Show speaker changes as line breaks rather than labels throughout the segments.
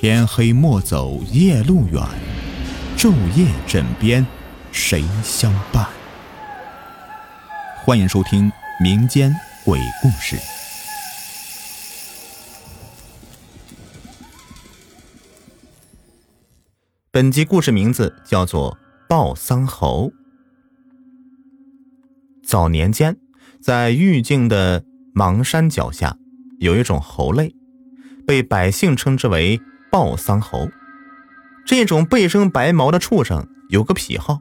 天黑莫走夜路远，昼夜枕边谁相伴？欢迎收听民间鬼故事。
本集故事名字叫做《报丧猴》。早年间，在玉境的邙山脚下，有一种猴类，被百姓称之为报丧猴。这种背生白毛的畜生有个癖好，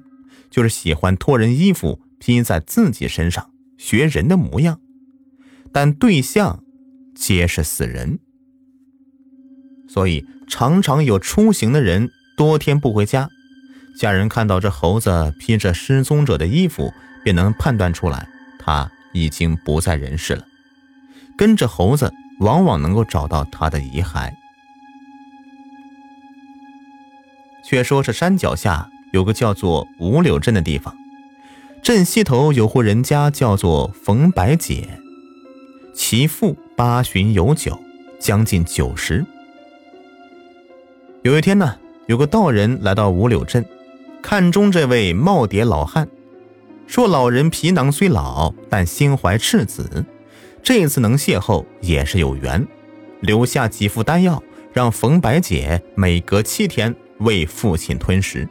就是喜欢脱人衣服披在自己身上，学人的模样，但对象皆是死人，所以常常有出行的人。多天不回家，家人看到这猴子披着失踪者的衣服，便能判断出来他已经不在人世了。跟着猴子，往往能够找到他的遗骸。却说这山脚下有个叫做五柳镇的地方，镇西头有户人家叫做冯白姐，其父八旬有九，将近九十。有一天呢。有个道人来到五柳镇，看中这位耄耋老汉，说老人皮囊虽老，但心怀赤子，这次能邂逅也是有缘，留下几副丹药，让冯白姐每隔七天为父亲吞食。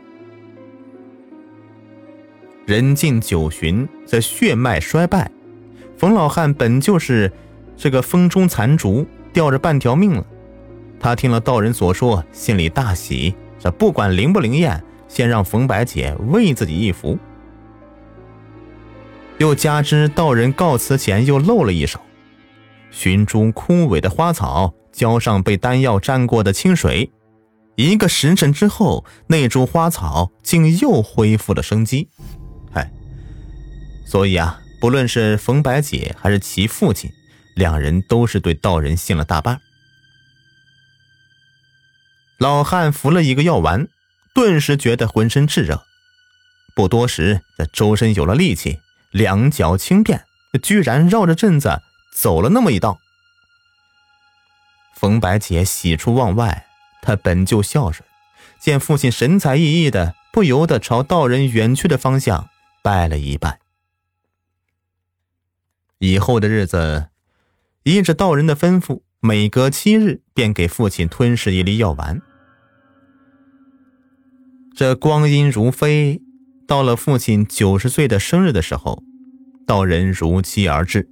人近九旬，这血脉衰败，冯老汉本就是这个风中残烛，吊着半条命了。他听了道人所说，心里大喜。这不管灵不灵验，先让冯白姐喂自己一服。又加之道人告辞前又露了一手，寻株枯萎的花草，浇上被丹药沾过的清水，一个时辰之后，那株花草竟又恢复了生机。哎，所以啊，不论是冯白姐还是其父亲，两人都是对道人信了大半。老汉服了一个药丸，顿时觉得浑身炽热。不多时，这周身有了力气，两脚轻便，居然绕着镇子走了那么一道。冯白姐喜出望外，他本就孝顺，见父亲神采奕奕的，不由得朝道人远去的方向拜了一拜。以后的日子，依着道人的吩咐。每隔七日，便给父亲吞噬一粒药丸。这光阴如飞，到了父亲九十岁的生日的时候，道人如期而至。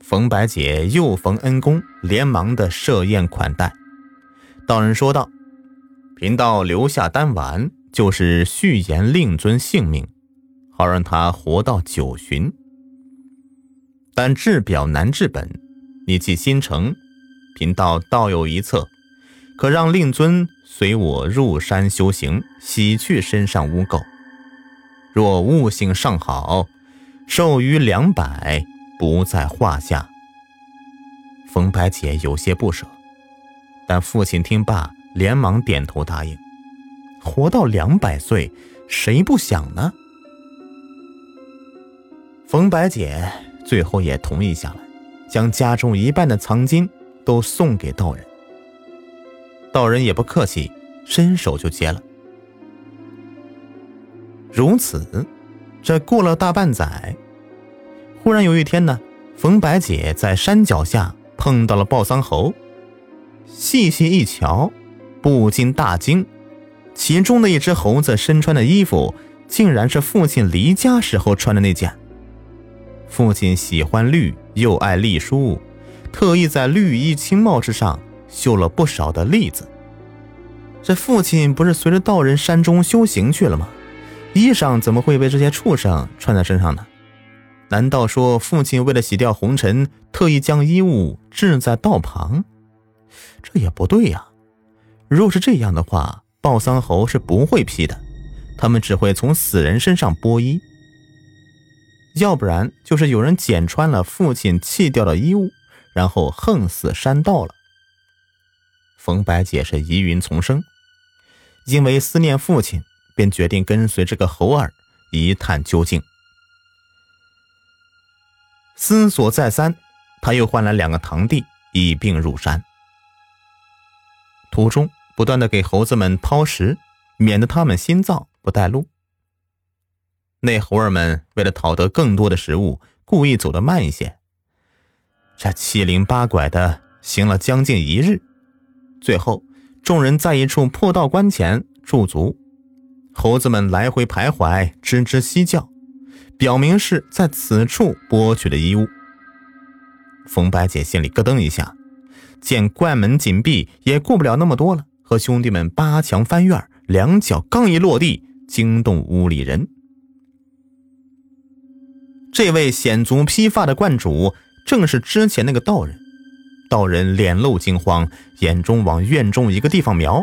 冯白姐又逢恩公，连忙的设宴款待。道人说道：“贫道留下丹丸，就是续延令尊性命，好让他活到九旬。但治表难治本，你既心诚。”贫道倒有一策，可让令尊随我入山修行，洗去身上污垢。若悟性尚好，寿余两百不在话下。冯白姐有些不舍，但父亲听罢，连忙点头答应。活到两百岁，谁不想呢？冯白姐最后也同意下来，将家中一半的藏金。都送给道人，道人也不客气，伸手就接了。如此，这过了大半载，忽然有一天呢，冯白姐在山脚下碰到了报丧猴，细细一瞧，不禁大惊，其中的一只猴子身穿的衣服，竟然是父亲离家时候穿的那件。父亲喜欢绿，又爱隶书。特意在绿衣青帽之上绣了不少的例子。这父亲不是随着道人山中修行去了吗？衣裳怎么会被这些畜生穿在身上呢？难道说父亲为了洗掉红尘，特意将衣物置在道旁？这也不对呀。若是这样的话，报丧猴是不会批的，他们只会从死人身上剥衣。要不然就是有人捡穿了父亲弃掉的衣物。然后横死山道了。冯白姐是疑云丛生，因为思念父亲，便决定跟随这个猴儿一探究竟。思索再三，他又唤来两个堂弟，一并入山。途中不断的给猴子们抛食，免得他们心脏不带路。那猴儿们为了讨得更多的食物，故意走得慢一些。这七零八拐的行了将近一日，最后众人在一处破道关前驻足，猴子们来回徘徊，吱吱嬉叫，表明是在此处剥取的衣物。冯白姐心里咯噔一下，见关门紧闭，也顾不了那么多了，和兄弟们扒墙翻院，两脚刚一落地，惊动屋里人。这位显足披发的观主，正是之前那个道人。道人脸露惊慌，眼中往院中一个地方瞄。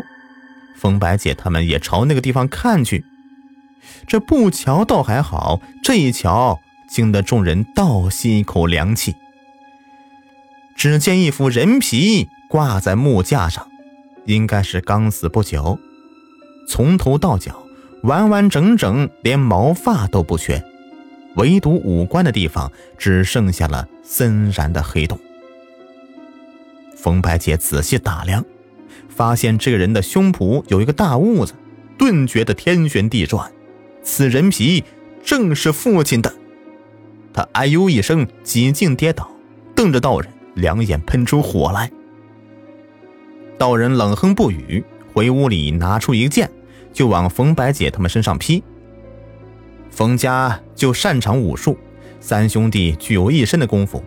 风白姐他们也朝那个地方看去。这不瞧倒还好，这一瞧，惊得众人倒吸一口凉气。只见一副人皮挂在木架上，应该是刚死不久，从头到脚完完整整，连毛发都不缺。唯独五官的地方只剩下了森然的黑洞。冯白姐仔细打量，发现这个人的胸脯有一个大痦子，顿觉得天旋地转。此人皮正是父亲的。他哎呦一声，几近跌倒，瞪着道人，两眼喷出火来。道人冷哼不语，回屋里拿出一剑，就往冯白姐他们身上劈。冯家就擅长武术，三兄弟具有一身的功夫。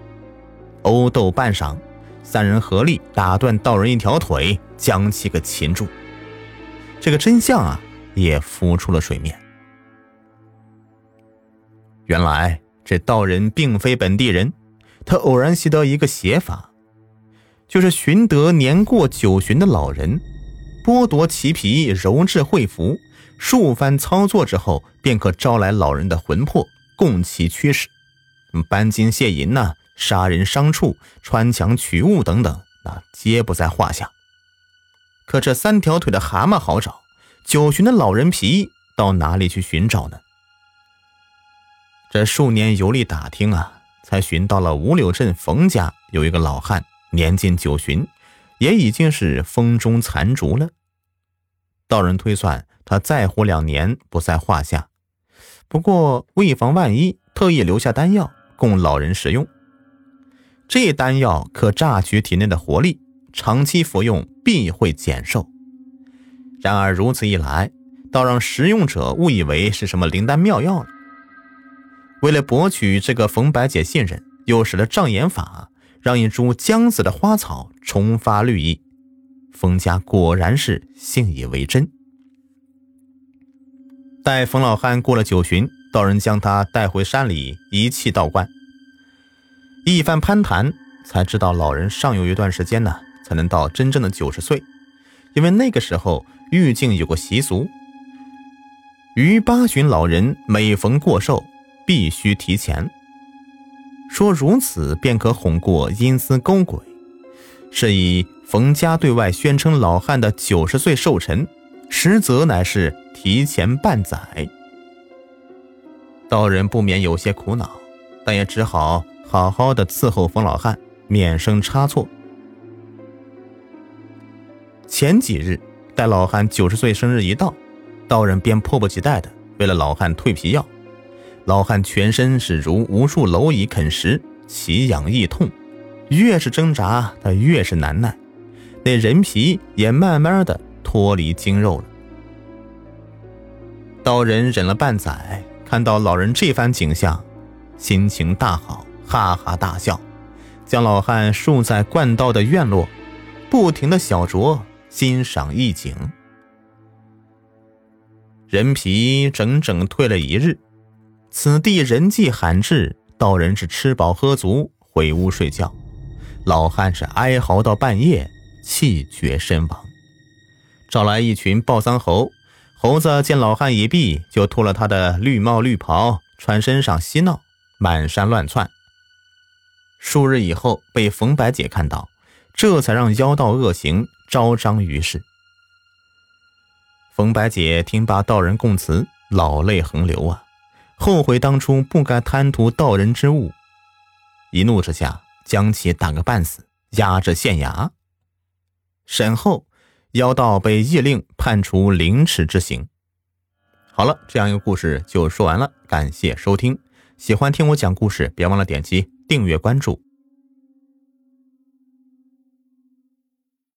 殴斗半晌，三人合力打断道人一条腿，将其给擒住。这个真相啊，也浮出了水面。原来这道人并非本地人，他偶然习得一个邪法，就是寻得年过九旬的老人，剥夺其皮，揉制会符。数番操作之后，便可招来老人的魂魄，供其驱使。搬金卸银呐，杀人伤畜、穿墙取物等等，那皆不在话下。可这三条腿的蛤蟆好找，九旬的老人皮到哪里去寻找呢？这数年游历打听啊，才寻到了五柳镇冯家有一个老汉，年近九旬，也已经是风中残烛了。道人推算。他再活两年不在话下，不过为防万一，特意留下丹药供老人食用。这丹药可榨取体内的活力，长期服用必会减寿。然而如此一来，倒让食用者误以为是什么灵丹妙药了。为了博取这个冯白姐信任，又使了障眼法，让一株将死的花草重发绿意。冯家果然是信以为真。待冯老汉过了九旬，道人将他带回山里遗弃道观。一番攀谈，才知道老人尚有一段时间呢，才能到真正的九十岁。因为那个时候玉境有个习俗，于八旬老人每逢过寿，必须提前。说如此便可哄过阴司勾鬼，是以冯家对外宣称老汉的九十岁寿辰。实则乃是提前半载。道人不免有些苦恼，但也只好好好的伺候冯老汉，免生差错。前几日，待老汉九十岁生日一到，道人便迫不及待的为了老汉蜕皮药。老汉全身是如无数蝼蚁啃食，奇痒异痛，越是挣扎，他越是难耐，那人皮也慢慢的。脱离筋肉了。道人忍了半载，看到老人这番景象，心情大好，哈哈大笑，将老汉竖在灌道的院落，不停的小酌，欣赏异景。人皮整整退了一日，此地人迹罕至，道人是吃饱喝足，回屋睡觉。老汉是哀嚎到半夜，气绝身亡。找来一群抱丧猴，猴子见老汉已毙，就脱了他的绿帽绿袍，穿身上嬉闹，满山乱窜。数日以后，被冯白姐看到，这才让妖道恶行昭彰于世。冯白姐听罢道人供词，老泪横流啊，后悔当初不该贪图道人之物，一怒之下将其打个半死，压至县衙。审后。妖道被夜令判处凌迟之刑。好了，这样一个故事就说完了。感谢收听，喜欢听我讲故事，别忘了点击订阅关注。